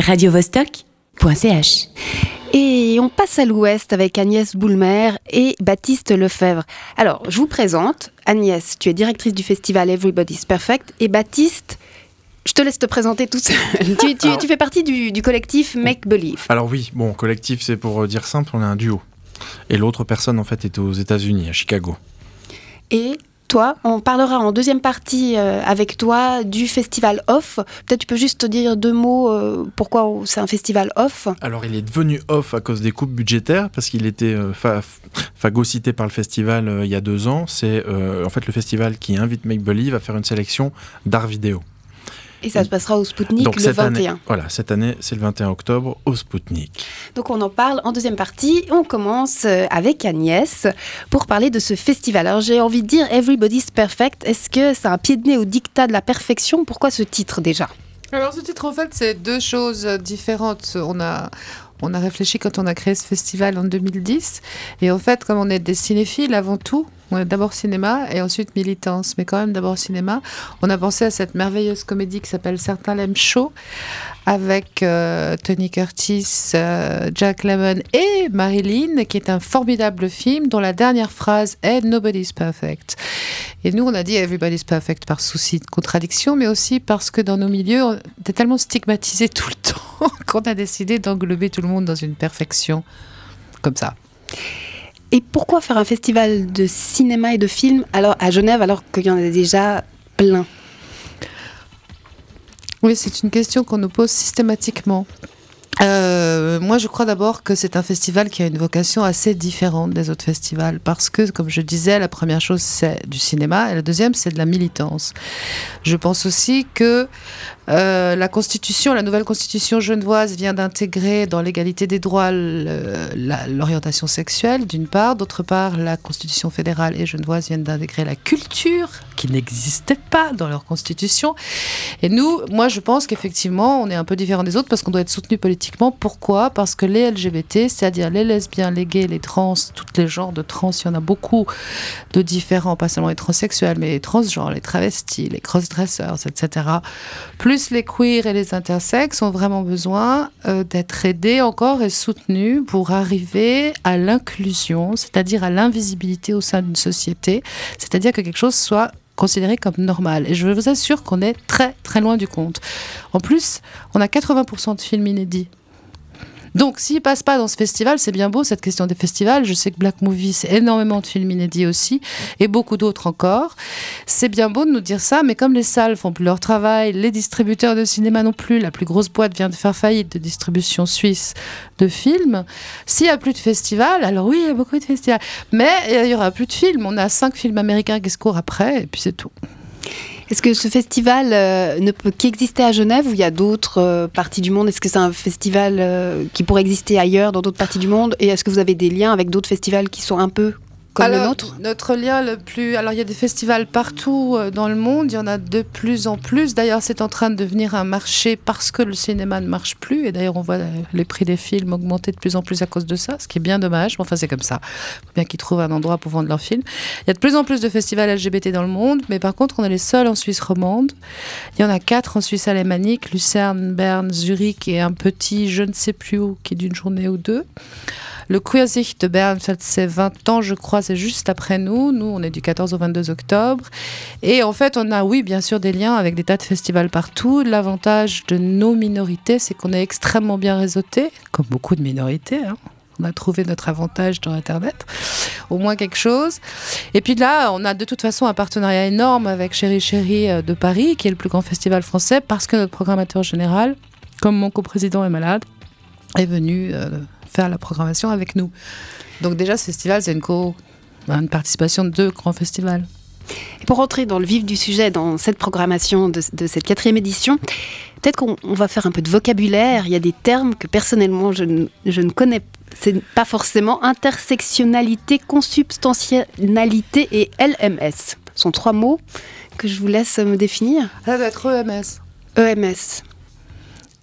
radiovostok.ch. Et on passe à l'ouest avec Agnès Boulmer et Baptiste Lefebvre. Alors, je vous présente. Agnès, tu es directrice du festival Everybody's Perfect. Et Baptiste, je te laisse te présenter tout seul. tu, tu- Alors- tu fais partie du, du collectif Make Believe. Alors oui, bon, collectif, c'est pour euh, dire simple, on est un duo. Et l'autre personne, en fait, était aux États-Unis, à Chicago. Et toi, on parlera en deuxième partie euh, avec toi du festival Off. Peut-être tu peux juste te dire deux mots euh, pourquoi c'est un festival Off. Alors, il est devenu off à cause des coupes budgétaires, parce qu'il était euh, fa- phagocyté par le festival euh, il y a deux ans. C'est en fait le festival qui invite Make Believe à faire une sélection d'art vidéo. Et ça se passera au Spoutnik le cette 21. année, voilà, cette année, c'est le 21 octobre au Spoutnik. Donc on en parle en deuxième partie. On commence euh, avec Agnès pour parler de ce festival. Alors j'ai envie de dire Everybody's Perfect. Est-ce que c'est un pied de nez au dictat de la perfection? Pourquoi ce titre déjà? Alors ce titre en fait c'est deux choses différentes. On a on a réfléchi quand on a créé ce festival en 2010 et en fait comme on est des cinéphiles avant tout, on est d'abord cinéma et ensuite militance, mais quand même d'abord cinéma, on a pensé à cette merveilleuse comédie qui s'appelle Certains l'aiment chaud avec euh, Tony Curtis, euh, Jack Lemmon et Marilyn, qui est un formidable film dont la dernière phrase est Nobody's Perfect. Et nous, on a dit Everybody's Perfect par souci de contradiction, mais aussi parce que dans nos milieux, on était tellement stigmatisés tout le temps qu'on a décidé d'englober tout le monde dans une perfection comme ça. Et pourquoi faire un festival de cinéma et de films alors à Genève alors qu'il y en a déjà plein? Oui, c'est une question qu'on nous pose systématiquement. Euh, moi, je crois d'abord que c'est un festival qui a une vocation assez différente des autres festivals parce que, comme je disais, la première chose c'est du cinéma et la deuxième c'est de la militance. Je pense aussi que euh, la constitution, la nouvelle constitution genevoise vient d'intégrer dans l'égalité des droits l'orientation sexuelle, d'une part, d'autre part, la constitution fédérale et genevoise viennent d'intégrer la culture qui n'existait pas dans leur constitution. Et nous, moi, je pense qu'effectivement, on est un peu différent des autres parce qu'on doit être soutenu politiquement. Pourquoi? Parce que les LGBT, c'est-à-dire les lesbiens, les gays, les trans, tous les genres de trans, il y en a beaucoup de différents, pas seulement les transsexuels, mais les transgenres, les travestis, les crossdressers, etc. Plus les queers et les intersexes ont vraiment besoin euh, d'être aidés encore et soutenus pour arriver à l'inclusion, c'est-à-dire à l'invisibilité au sein d'une société, c'est-à-dire que quelque chose soit considéré comme normal. Et je vous assure qu'on est très très loin du compte. En plus, on a 80% de films inédits. Donc, s'ils passent pas dans ce festival, c'est bien beau cette question des festivals. Je sais que Black Movie, c'est énormément de films inédits aussi, et beaucoup d'autres encore. C'est bien beau de nous dire ça, mais comme les salles font plus leur travail, les distributeurs de cinéma non plus, la plus grosse boîte vient de faire faillite de distribution suisse de films. S'il y a plus de festivals, alors oui, il y a beaucoup de festivals, mais il y aura plus de films. On a cinq films américains qui se courent après, et puis c'est tout. Est-ce que ce festival euh, ne peut qu'exister à Genève ou il y a d'autres euh, parties du monde? Est-ce que c'est un festival euh, qui pourrait exister ailleurs dans d'autres parties du monde? Et est-ce que vous avez des liens avec d'autres festivals qui sont un peu comme Alors, le nôtre Notre lien le plus. Alors, il y a des festivals partout euh, dans le monde. Il y en a de plus en plus. D'ailleurs, c'est en train de devenir un marché parce que le cinéma ne marche plus. Et d'ailleurs, on voit euh, les prix des films augmenter de plus en plus à cause de ça, ce qui est bien dommage. Mais enfin, c'est comme ça. Il faut bien qu'ils trouvent un endroit pour vendre leurs films. Il y a de plus en plus de festivals LGBT dans le monde. Mais par contre, on est les seuls en Suisse romande. Il y en a quatre en Suisse alémanique Lucerne, Berne, Zurich et un petit, je ne sais plus où, qui est d'une journée ou deux. Le Queersicht de Berne, ça, c'est 20 ans, je crois, c'est juste après nous. Nous, on est du 14 au 22 octobre. Et en fait, on a, oui, bien sûr, des liens avec des tas de festivals partout. L'avantage de nos minorités, c'est qu'on est extrêmement bien réseautés, comme beaucoup de minorités. hein. On a trouvé notre avantage dans Internet, au moins quelque chose. Et puis là, on a de toute façon un partenariat énorme avec Chéri Chéri euh, de Paris, qui est le plus grand festival français, parce que notre programmateur général, comme mon coprésident est malade, est venu euh, faire la programmation avec nous. Donc déjà, ce festival, c'est une, co une participation de deux grands festivals. Et pour rentrer dans le vif du sujet, dans cette programmation de, de cette quatrième édition, peut-être qu'on on va faire un peu de vocabulaire. Il y a des termes que personnellement je, ne- je ne connais c'est pas forcément intersectionnalité, consubstantialité et LMS. Ce sont trois mots que je vous laisse me définir. Ça doit être EMS. EMS.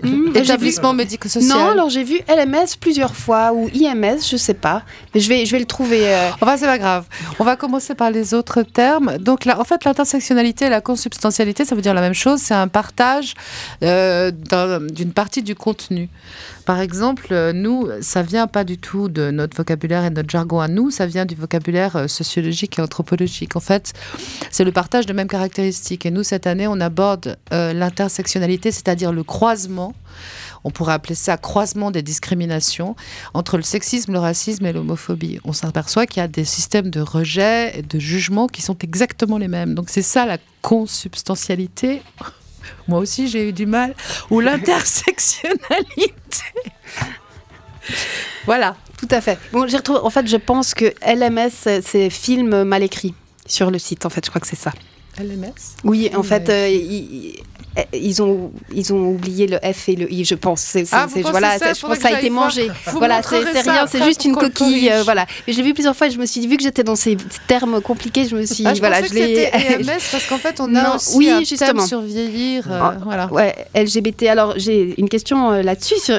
Mmh, Établissement médico-social. Non, alors j'ai vu LMS plusieurs fois ou IMS, je sais pas. Mais je vais, je vais le trouver. euh, Enfin, c'est pas grave. On va commencer par les autres termes. Donc, là, en fait, l'intersectionnalité et la consubstantialité, ça veut dire la même chose. C'est un partage euh, d'un- d'une partie du contenu. Par exemple, euh, nous, ça vient pas du tout de notre vocabulaire et de notre jargon à nous, ça vient du vocabulaire euh, sociologique et anthropologique. En fait, c'est le partage de mêmes caractéristiques. Et nous, cette année, on aborde euh, l'intersectionnalité, c'est-à-dire le croisement. On pourrait appeler ça croisement des discriminations entre le sexisme, le racisme et l'homophobie. On s'aperçoit qu'il y a des systèmes de rejet et de jugement qui sont exactement les mêmes. Donc c'est ça la consubstantialité. Moi aussi j'ai eu du mal. Ou l'intersectionnalité. voilà. Tout à fait. Bon, j'ai retrouvé. En fait, je pense que LMS, c'est film mal écrit sur le site. En fait, je crois que c'est ça. LMS Oui, en fait, euh, ils ont, ils ont oublié le F et le I, je pense. C'est, c'est- Ah, c'est- voilà, ça je pense que ça a été mangé. Vous Voilà, c'est, rien, c'est juste une coquille. euh, voilà. Mais j'ai vu plusieurs fois et je me suis dit, vu que j'étais dans ces termes compliqués, je me suis Ah, je voilà, je que l'ai. parce qu'en fait on a Non, aussi oui, un justement. thème sur vieillir. euh, Ah, voilà. Ouais, LGBT. Alors, j'ai une question euh, là-dessus. Sur,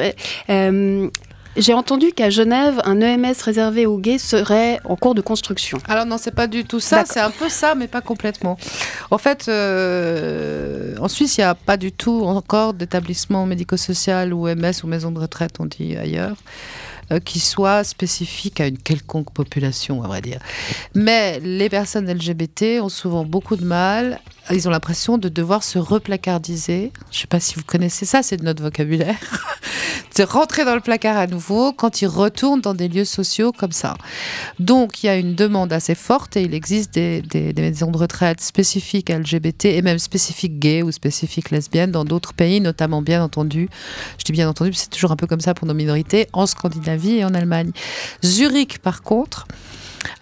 euh, j'ai entendu qu'à Genève, un EMS réservé aux gays serait en cours de construction. Alors non, c'est pas du tout ça. C'est un peu ça, mais pas complètement. En fait, euh, en Suisse, il n'y a pas du tout encore d'établissement médico-social ou MS ou maison de retraite, on dit ailleurs, qui soit spécifique à une quelconque population, à vrai dire. Mais les personnes LGBT ont souvent beaucoup de mal. Ils ont l'impression de devoir se replacardiser. Je ne sais pas si vous connaissez ça, c'est de notre vocabulaire. de rentrer dans le placard à nouveau quand ils retournent dans des lieux sociaux comme ça. Donc, il y a une demande assez forte et il existe des, des- des maisons de retraite spécifiques LGBT et même spécifiques gays ou spécifiques lesbiennes dans d'autres pays, notamment bien entendu, je dis bien entendu, c'est toujours un peu comme ça pour nos minorités, en Scandinavie et en Allemagne. Zurich, par contre,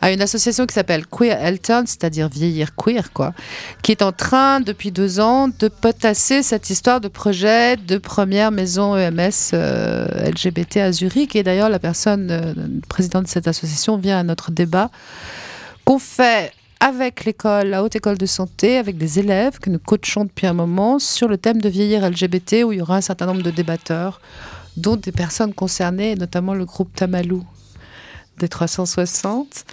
a une association qui s'appelle Queer Eltern, c'est-à-dire vieillir queer, quoi, qui est en train, depuis deux ans, de potasser cette histoire de projet de première maison EMS euh, LGBT à Zurich. Et d'ailleurs, la personne, euh, présidente de cette association, vient à notre débat qu'on fait avec l'école, la haute école de santé, avec des élèves que nous coachons depuis un moment sur le thème de vieillir LGBT, où il y aura un certain nombre de débatteurs, dont des personnes concernées, notamment le groupe Tamalou des 360,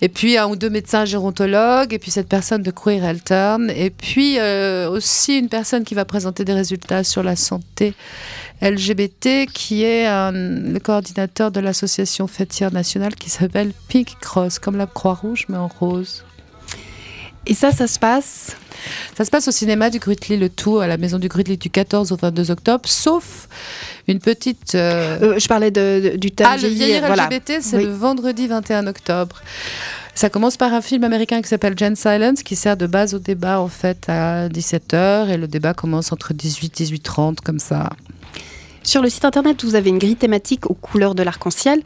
et puis un ou deux médecins gérontologues, et puis cette personne de Queer Altern, et puis euh, aussi une personne qui va présenter des résultats sur la santé LGBT, qui est un- le coordinateur de l'association fêtière nationale qui s'appelle Pink Cross, comme la Croix-Rouge, mais en rose. Et ça, ça se passe Ça se passe au cinéma du Grutli le tout, à la maison du Grutli du 14 au 22 octobre, sauf une petite... euh, Euh, Je parlais de, de- du thème ah, le vieillir voilà. LGBT, c'est Oui. le vendredi 21 octobre. Ça commence par un film américain qui s'appelle Gen Silence, qui sert de base au débat en fait à 17h, et le débat commence entre 18 et 18h30, comme ça. Sur le site internet, vous avez une grille thématique aux couleurs de l'arc-en-ciel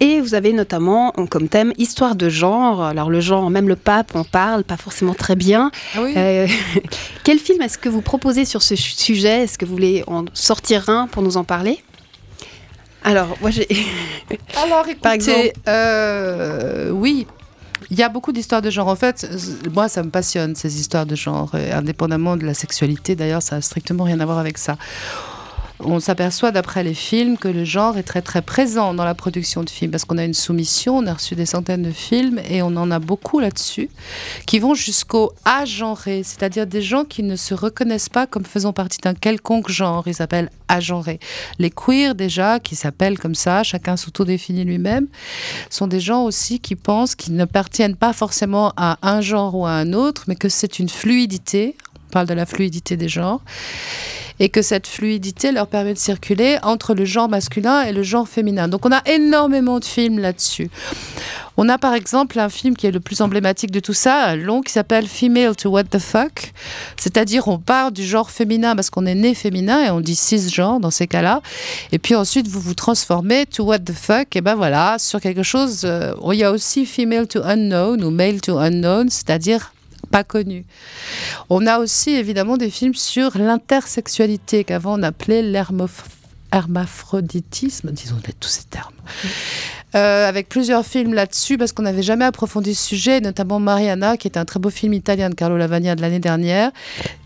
et vous avez notamment comme thème histoire de genre. Alors le genre, même le pape en parle, pas forcément très bien. Ah oui Euh, quel film est-ce que vous proposez sur ce su- sujet? Est-ce que vous voulez en sortir un pour nous en parler? Alors, moi j'ai. Alors, écoutez, Par exemple euh, oui. Il y a beaucoup d'histoires de genre. En fait, moi, ça me passionne, ces histoires de genre, indépendamment de la sexualité. D'ailleurs, ça n'a strictement rien à voir avec ça. On s'aperçoit, d'après les films, que le genre est très, très présent dans la production de films. Parce qu'on a une soumission, on a reçu des centaines de films, et on en a beaucoup là-dessus, qui vont jusqu'au agenré, c'est-à-dire des gens qui ne se reconnaissent pas comme faisant partie d'un quelconque genre. Ils s'appellent agenrés. Les queers, déjà, qui s'appellent comme ça, chacun s'auto-définit lui-même, sont des gens aussi qui pensent qu'ils n'appartiennent pas forcément à un genre ou à un autre, mais que c'est une fluidité. Parle de la fluidité des genres. Et que cette fluidité leur permet de circuler entre le genre masculin et le genre féminin. Donc on a énormément de films là-dessus. On a par exemple un film qui est le plus emblématique de tout ça, long qui s'appelle Female to What the Fuck. C'est-à-dire on part du genre féminin parce qu'on est né féminin et on dit cisgenre dans ces cas-là. Et puis ensuite vous vous transformez to What the Fuck. Et ben voilà, sur quelque chose. euh, il y a aussi Female to Unknown ou Male to Unknown, c'est-à-dire pas connu. On a aussi évidemment des films sur l'intersexualité qu'avant on appelait l'hermoph- hermaphroditisme, disons tous ces termes. Euh, avec plusieurs films là-dessus, parce qu'on n'avait jamais approfondi ce sujet, notamment Mariana, qui est un très beau film italien de Carlo Lavagna de l'année dernière,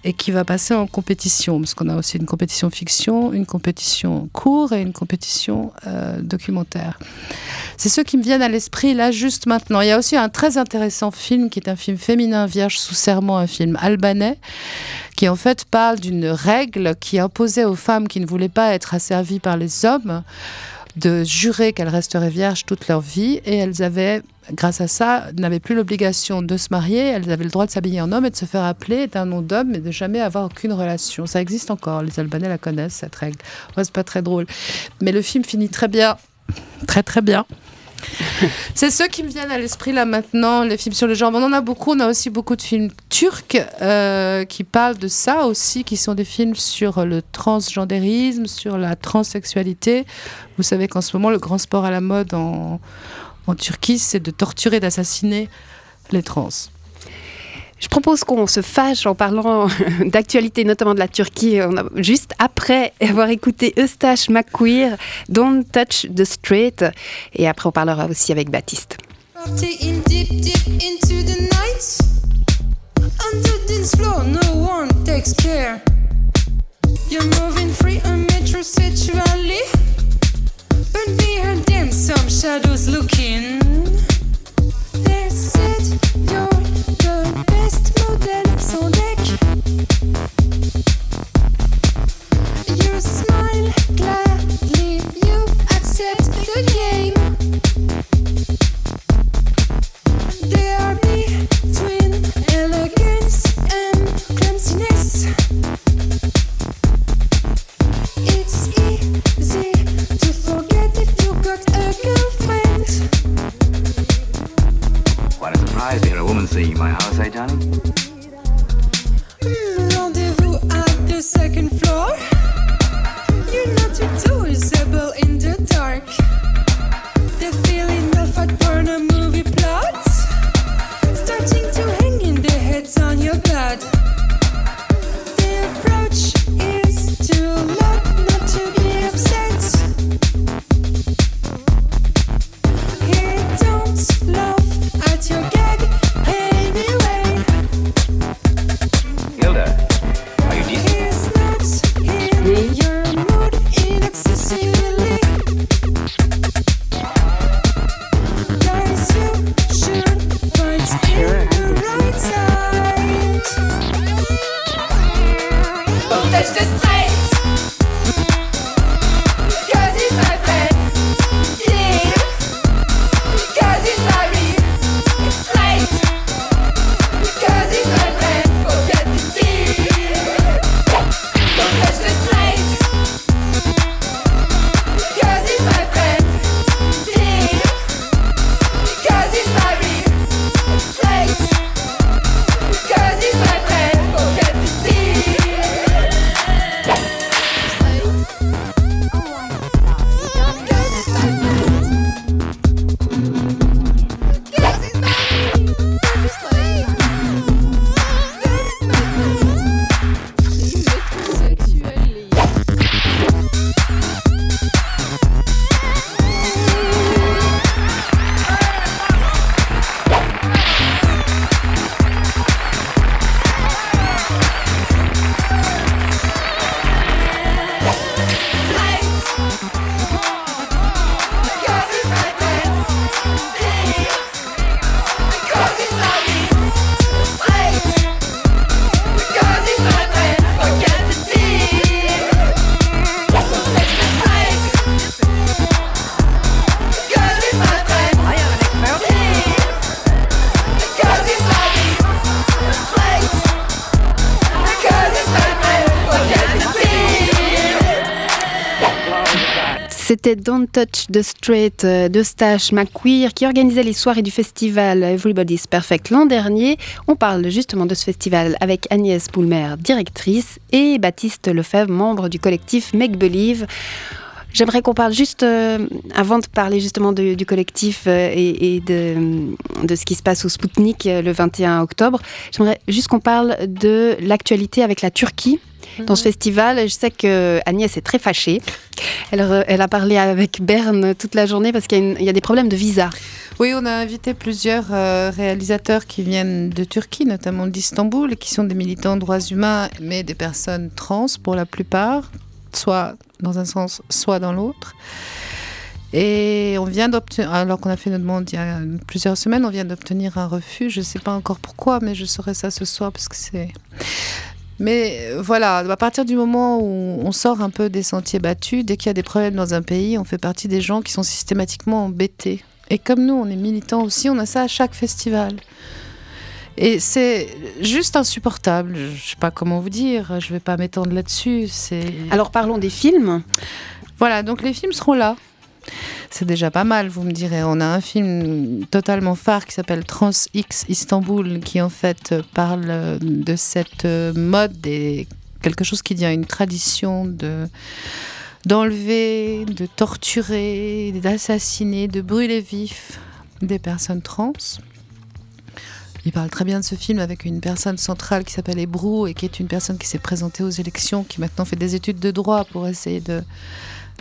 et qui va passer en compétition, parce qu'on a aussi une compétition fiction, une compétition court et une compétition euh, documentaire. C'est ceux qui me viennent à l'esprit là juste maintenant. Il y a aussi un très intéressant film qui est un film féminin vierge sous serment, un film albanais, qui en fait parle d'une règle qui imposait aux femmes qui ne voulaient pas être asservies par les hommes de jurer qu'elles resteraient vierges toute leur vie et elles avaient, grâce à ça, n'avaient plus l'obligation de se marier, elles avaient le droit de s'habiller en homme et de se faire appeler d'un nom d'homme mais de jamais avoir aucune relation. Ça existe encore, les Albanais la connaissent, cette règle. C'est pas très drôle. Mais le film finit très bien, très très bien. C'est ceux qui me viennent à l'esprit là maintenant, les films sur le genre. On en a beaucoup, on a aussi beaucoup de films turcs euh, qui parlent de ça aussi, qui sont des films sur le transgendérisme, sur la transsexualité. Vous savez qu'en ce moment, le grand sport à la mode en, en Turquie, c'est de torturer, d'assassiner les trans. Je propose qu'on se fâche en parlant d'actualité, notamment de la Turquie, juste après avoir écouté Eustache McQueer, Don't Touch the Street. Et après, on parlera aussi avec Baptiste. You're moving Don't Touch the Straight euh, de Stash McQueer qui organisait les soirées du festival Everybody's Perfect l'an dernier. On parle justement de ce festival avec Agnès Boulmer, directrice, et Baptiste Lefebvre, membre du collectif Make Believe. J'aimerais qu'on parle juste, euh, avant de parler justement du collectif euh, et, de, ce qui se passe au Spoutnik le 21 octobre, j'aimerais juste qu'on parle de l'actualité avec la Turquie. Dans ce festival. Je sais que Agnès est très fâchée. Elle, a parlé avec Berne toute la journée parce qu'il y, a y des problèmes de visa. Oui, on a invité plusieurs euh, réalisateurs qui viennent de Turquie, notamment d'Istanbul, et qui sont des militants de droits humains, mais des personnes trans pour la plupart, soit dans un sens, soit dans l'autre. Et on vient d'obtenir, alors qu'on a fait notre demande il y a plusieurs semaines, on vient d'obtenir un refus. Je ne sais pas encore pourquoi, mais je saurai ça ce soir parce que c'est. Mais euh, voilà, à partir du moment où on sort un peu des sentiers battus, dès qu'il y a des problèmes dans un pays, on fait partie des gens qui sont systématiquement embêtés. Et comme nous, on est militants aussi, on a ça à chaque festival. Et c'est juste insupportable. Je ne sais pas comment vous dire, je ne vais pas m'étendre là-dessus. C'est Alors parlons des films. voilà, donc les films seront là. C'est déjà pas mal, vous me direz. On a un film totalement phare qui s'appelle Trans X Istanbul, qui en fait parle euh, de cette euh, mode et quelque chose qui devient une tradition de d'enlever, de torturer, d'assassiner, de brûler vif des personnes trans. Il parle très bien de ce film avec une personne centrale qui s'appelle Ebrou et qui est une personne qui s'est présentée aux élections, qui maintenant fait des études de droit pour essayer de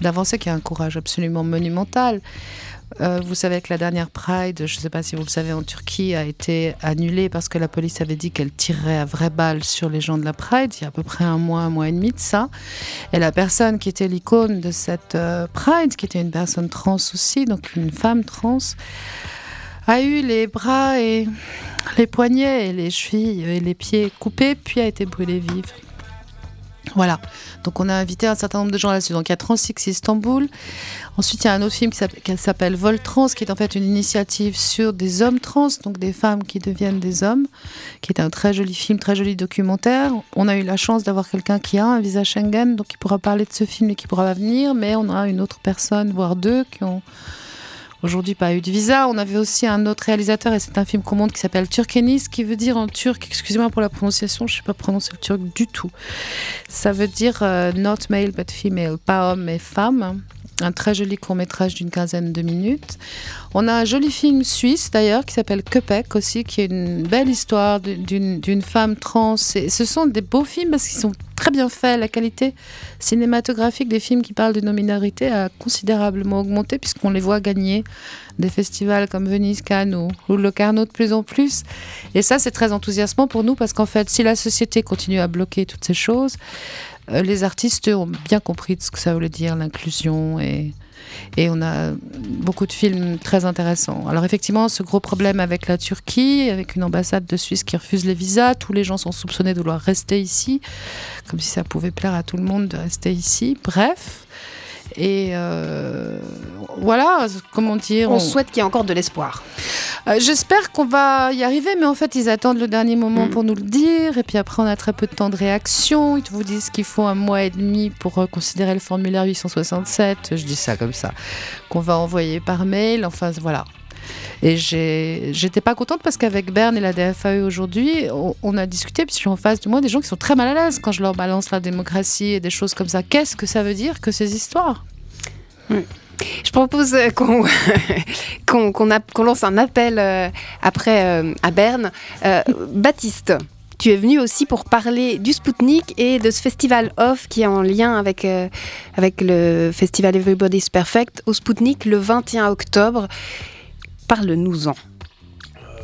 d'avancer, qui a un courage absolument monumental. Euh, vous savez que la dernière Pride, je ne sais pas si vous le savez, en Turquie, a été annulée parce que la police avait dit qu'elle tirerait à vraies balles sur les gens de la Pride, il y a à peu près un mois, un mois et demi de ça. Et la personne qui était l'icône de cette euh, Pride, qui était une personne trans aussi, donc une femme trans, a eu les bras et les poignets et les chevilles et les pieds coupés, puis a été brûlée vive. Voilà. Donc on a invité un certain nombre de gens là-dessus. Donc il y a Transix Istanbul. Ensuite il y a un autre film qui s'appelle- Vol Trans, qui est en fait une initiative sur des hommes trans, donc des femmes qui deviennent des hommes, qui est un très joli film, très joli documentaire. On a eu la chance d'avoir quelqu'un qui a un visa Schengen, donc qui pourra parler de ce film et qui pourra venir, mais on a une autre personne, voire deux, qui ont aujourd'hui pas eu de visa. On avait aussi un autre réalisateur, et c'est un film qu'on montre, qui s'appelle Turkenis, qui veut dire en turc, excusez-moi pour la prononciation, je sais pas prononcer le turc du tout. Ça veut dire euh, not male but female, pas homme mais femme. Un très joli court métrage d'une quinzaine de minutes. On a un joli film suisse d'ailleurs qui s'appelle Köpek aussi, qui est une belle histoire d'une femme trans. Et ce sont des beaux films parce qu'ils sont très bien faits. La qualité cinématographique des films qui parlent de nos minorités a considérablement augmenté puisqu'on les voit gagner des festivals comme Venise, Cannes ou, ou Locarno de plus en plus. Et ça, c'est très enthousiasmant pour nous parce qu'en fait, si la société continue à bloquer toutes ces choses, les artistes ont bien compris ce que ça voulait dire, l'inclusion et. Et on a beaucoup de films très intéressants. Alors effectivement, ce gros problème avec la Turquie, avec une ambassade de Suisse qui refuse les visas, tous les gens sont soupçonnés de vouloir rester ici, comme si ça pouvait plaire à tout le monde de rester ici. Bref. Et euh, voilà, comment dire. On souhaite qu'il y ait encore de l'espoir. Euh, J'espère qu'on va y arriver, mais en fait, ils attendent le dernier moment Mm. pour nous le dire. Et puis après, on a très peu de temps de réaction. Ils vous disent qu'il faut un mois et demi pour euh, considérer le formulaire 867. Je dis ça comme ça. Qu'on va envoyer par mail. Enfin, voilà. Et j'étais pas contente parce qu'avec Berne et la DFAE aujourd'hui, on, a discuté, puis je suis en face de moi des gens qui sont très mal à l'aise quand je leur balance la démocratie et des choses comme ça. Qu'est-ce que ça veut dire que ces histoires? Je propose euh, qu'on lance un appel euh, après euh, à Berne. Baptiste, tu es venu aussi pour parler du Spoutnik et de ce festival off qui est en lien avec, avec le festival Everybody's Perfect au Spoutnik le 21 octobre. Parle-nous-en.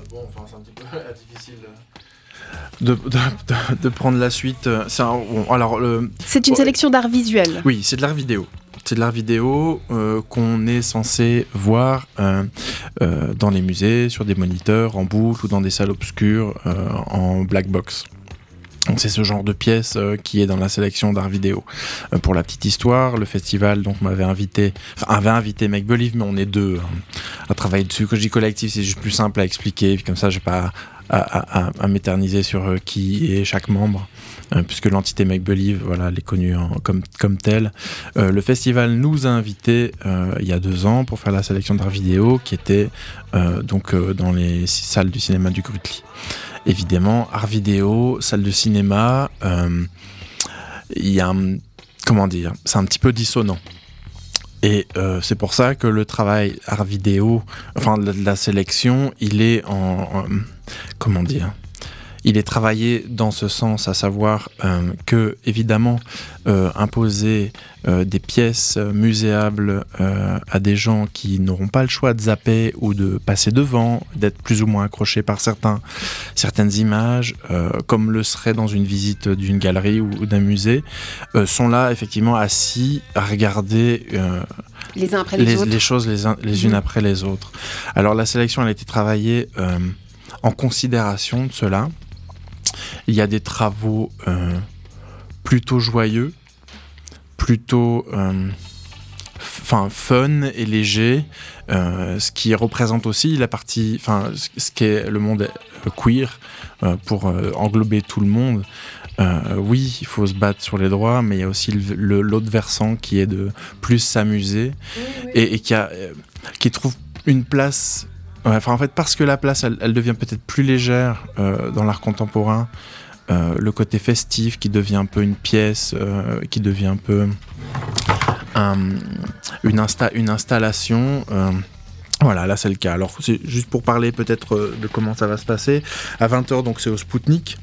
bon, enfin, c'est un petit peu difficile de, de, de- de prendre la suite. euh, c'est un- bon, alors, le- C'est une sélection d'art visuel. oui, c'est de l'art vidéo. C'est de l'art vidéo euh, qu'on est censé voir euh, euh, dans les musées, sur des moniteurs, en boucle ou dans des salles obscures euh, en black box. C'est ce genre de pièce euh, qui est dans la sélection d'art vidéo. Euh, pour la petite histoire, le festival donc m'avait invité, enfin avait invité Make Believe, mais on est deux hein, à travailler dessus. Quand je dis collectif, c'est juste plus simple à expliquer, comme ça, j'ai pas à, m'éterniser sur euh, qui est chaque membre, puisque l'entité Make Believe, voilà, elle est connue comme telle. Le festival nous a invités il y a deux ans pour faire la sélection d'art vidéo, qui était donc dans les salles du cinéma du Grutli évidemment, art vidéo, salle de cinéma, euh, il y a un, comment dire, c'est un petit peu dissonant. Et euh, c'est pour ça que le travail art vidéo, enfin la, la sélection, il est en, en- comment dire, il est travaillé dans ce sens, à savoir euh, que, évidemment, euh, imposer euh, des pièces muséables à des gens qui n'auront pas le choix de zapper ou de passer devant, d'être plus ou moins accrochés par certains, certaines images, comme le serait dans une visite d'une galerie ou, d'un musée, sont là effectivement assis à regarder les, uns après les, autres. les choses les, les unes mhm. après les autres. Alors la sélection, elle a été travaillée en considération de cela. Il y a des travaux euh, plutôt joyeux, plutôt euh, enfin fun et léger, euh, ce qui représente aussi la partie, enfin ce qu'est le monde queer pour englober tout le monde. oui, il faut se battre sur les droits, mais il y a aussi l'autre versant qui est de plus s'amuser et, qui, a, qui trouve une place enfin, en fait, parce que la place, elle, devient peut-être plus légère dans l'art contemporain, euh, le côté festif qui devient un peu une pièce, euh, qui devient un peu une, insta une installation. Voilà, là c'est le cas. Alors, c'est juste pour parler peut-être de comment ça va se passer. À 20h, donc c'est au Spoutnik.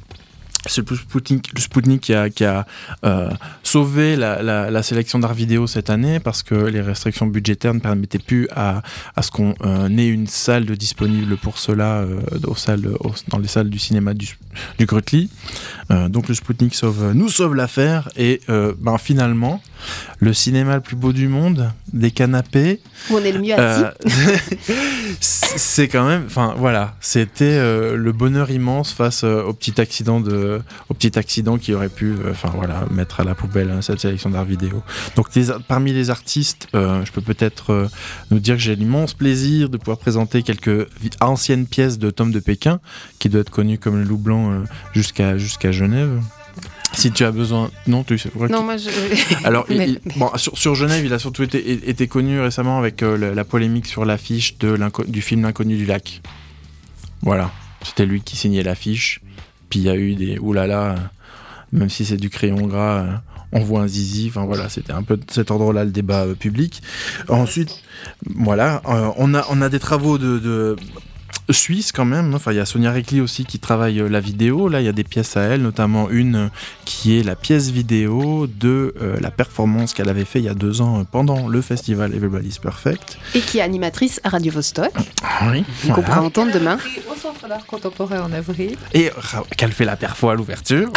C'est le Spoutnik, le Spoutnik qui a, qui a euh, sauvé la, la, la sélection d'art vidéo cette année parce que les restrictions budgétaires ne permettaient plus à, à ce qu'on euh, ait une salle de disponible pour cela euh, aux salles, dans les salles du cinéma du, du Grutli. Euh, donc le Spoutnik sauve, nous sauve l'affaire et ben, finalement, le cinéma le plus beau du monde, des canapés. Où on est le mieux assis. c'est quand même, enfin voilà, c'était le bonheur immense face au petit accident de, au petit accident qui aurait pu, enfin voilà, mettre à la poubelle hein, cette sélection d'art vidéo. Donc parmi les artistes, je peux peut-être nous dire que j'ai l'immense plaisir de pouvoir présenter quelques anciennes pièces de Tom de Pékin, qui doit être connu comme le loup blanc jusqu'à jusqu'à Genève. Si tu as besoin. Non, tu sais. Non, moi je. Alors, bon, sur, Genève, il a surtout été, été connu récemment avec euh, la, polémique sur l'affiche du film L'inconnu du lac. Voilà. C'était lui qui signait l'affiche. Puis il y a eu des. Oulala, même si c'est du crayon gras, euh, on voit un zizi. Enfin voilà, c'était un peu de cet ordre-là le débat euh, public. Ensuite, voilà, on, a, on a des travaux de suisse quand même. Enfin, il y a Sonia Recli aussi qui travaille euh, la vidéo. Là, il y a des pièces à elle, notamment une euh, qui est la pièce vidéo de euh, la performance qu'elle avait fait il y a deux ans pendant le festival Everybody's Perfect. Et qui est animatrice à Radio Vostok. Ah oui. Qu'on pourra entendre demain. Au Centre d'art contemporain en avril. Et qu'elle fait la perfo à l'ouverture.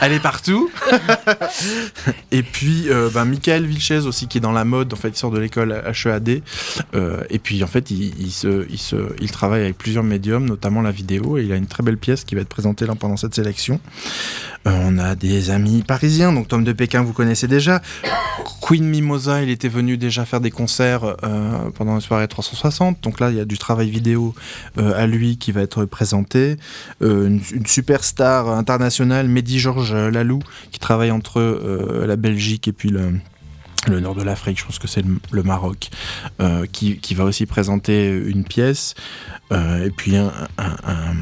elle est partout. et puis, ben, Michael Vilches aussi qui est dans la mode. En fait, il sort de l'école HEAD. et puis, en fait, il, il se, il, se, il travaille avec plusieurs médiums, notamment la vidéo, et il a une très belle pièce qui va être présentée là pendant cette sélection. Euh, on a des amis parisiens, donc Tom de Pékin, vous connaissez déjà. Queen Mimosa, il était venu déjà faire des concerts euh, pendant la soirée 360, donc là il y a du travail vidéo euh, à lui qui va être présenté. Une, une, superstar internationale, Mehdi Georges Lalou, qui travaille entre la Belgique et puis le le nord de l'Afrique, je pense que c'est le, Maroc, euh, qui, qui, va aussi présenter une pièce, euh, et puis un, un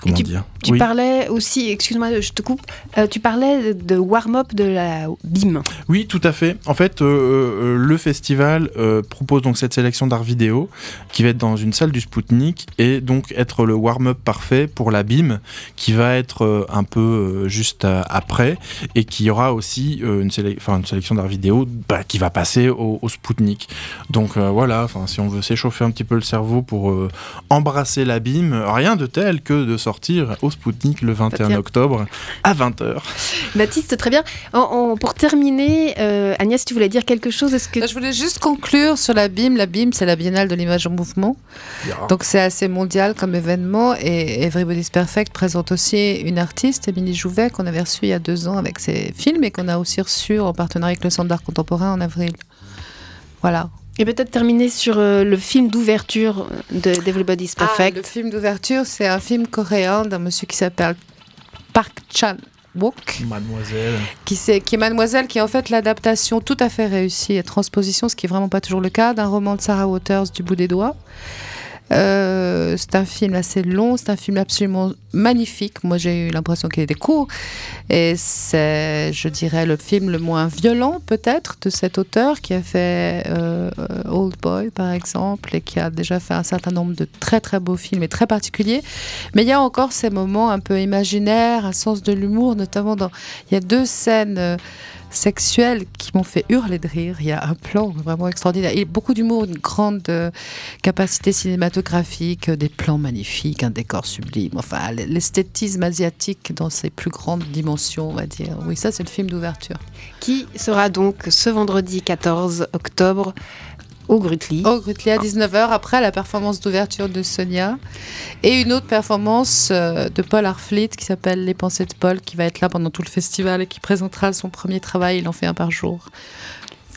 Comment tu, dire Tu parlais aussi, excuse-moi, je te coupe, euh, tu parlais de warm-up de la BIM. Oui, tout à fait. En fait, euh, euh, le festival propose donc cette sélection d'art vidéo qui va être dans une salle du Spoutnik et donc être le warm-up parfait pour la BIM qui va être un peu juste après et qui aura aussi une, une, sélection d'art vidéo bah, qui va passer au, au Spoutnik. Donc voilà, si on veut s'échauffer un petit peu le cerveau pour embrasser la BIM, rien de tel que de sortir sortir au Spoutnik le 21 octobre à 20h. Baptiste, très bien. pour terminer, euh, Agnès, tu voulais dire quelque chose Est-ce que... Je voulais juste conclure sur la BIM. La BIM, c'est la Biennale de l'image en mouvement. Donc c'est assez mondial comme événement. Et Everybody's Perfect présente aussi une artiste, Émilie Jouvet, qu'on avait reçue il y a deux ans avec ses films et qu'on a aussi reçu en partenariat avec le Centre d'art contemporain en avril. Voilà. Et peut-être terminer sur euh, le film d'ouverture de Everybody's ah, Perfect. le film d'ouverture, c'est un film coréen d'un monsieur qui s'appelle Park Chan-wook. Mademoiselle. Qui, est, qui est Mademoiselle, qui est en fait l'adaptation tout à fait réussie et transposition, ce qui est vraiment pas toujours le cas, d'un roman de Sarah Waters, Du bout des doigts. Euh, c'est un film assez long, c'est un film absolument magnifique. Moi, j'ai eu l'impression qu'il était court. Et c'est, je dirais, le film le moins violent, peut-être, de cet auteur qui a fait euh, Old Boy, par exemple, et qui a déjà fait un certain nombre de très, très beaux films et très particuliers. Mais il y a encore ces moments un peu imaginaires, un sens de l'humour, notamment dans. Il y a deux scènes. Euh, sexuelles qui m'ont fait hurler de rire. Il y a un plan vraiment extraordinaire. Et beaucoup d'humour, une grande euh, capacité cinématographique, euh, des plans magnifiques, un décor sublime. Enfin, l'esthétisme asiatique dans ses plus grandes dimensions, on va dire. Oui, ça, c'est le film d'ouverture. Qui sera donc ce vendredi 14 octobre au Grutli. Au Grutli à 19h, après la performance d'ouverture de Sonia. Et une autre performance euh, de Paul Arfleet qui s'appelle Les Pensées de Paul, qui va être là pendant tout le festival et qui présentera son premier travail. Il en fait un par jour.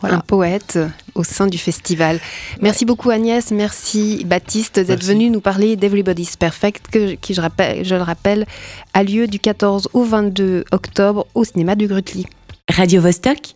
Voilà. Un poète au sein du festival. Merci beaucoup Agnès, merci Baptiste d'être venu nous parler d'Everybody's Perfect, que, qui je, rappelle, je le rappelle, a lieu du 14 au 22 octobre au cinéma du Grutli. Radio -Vostok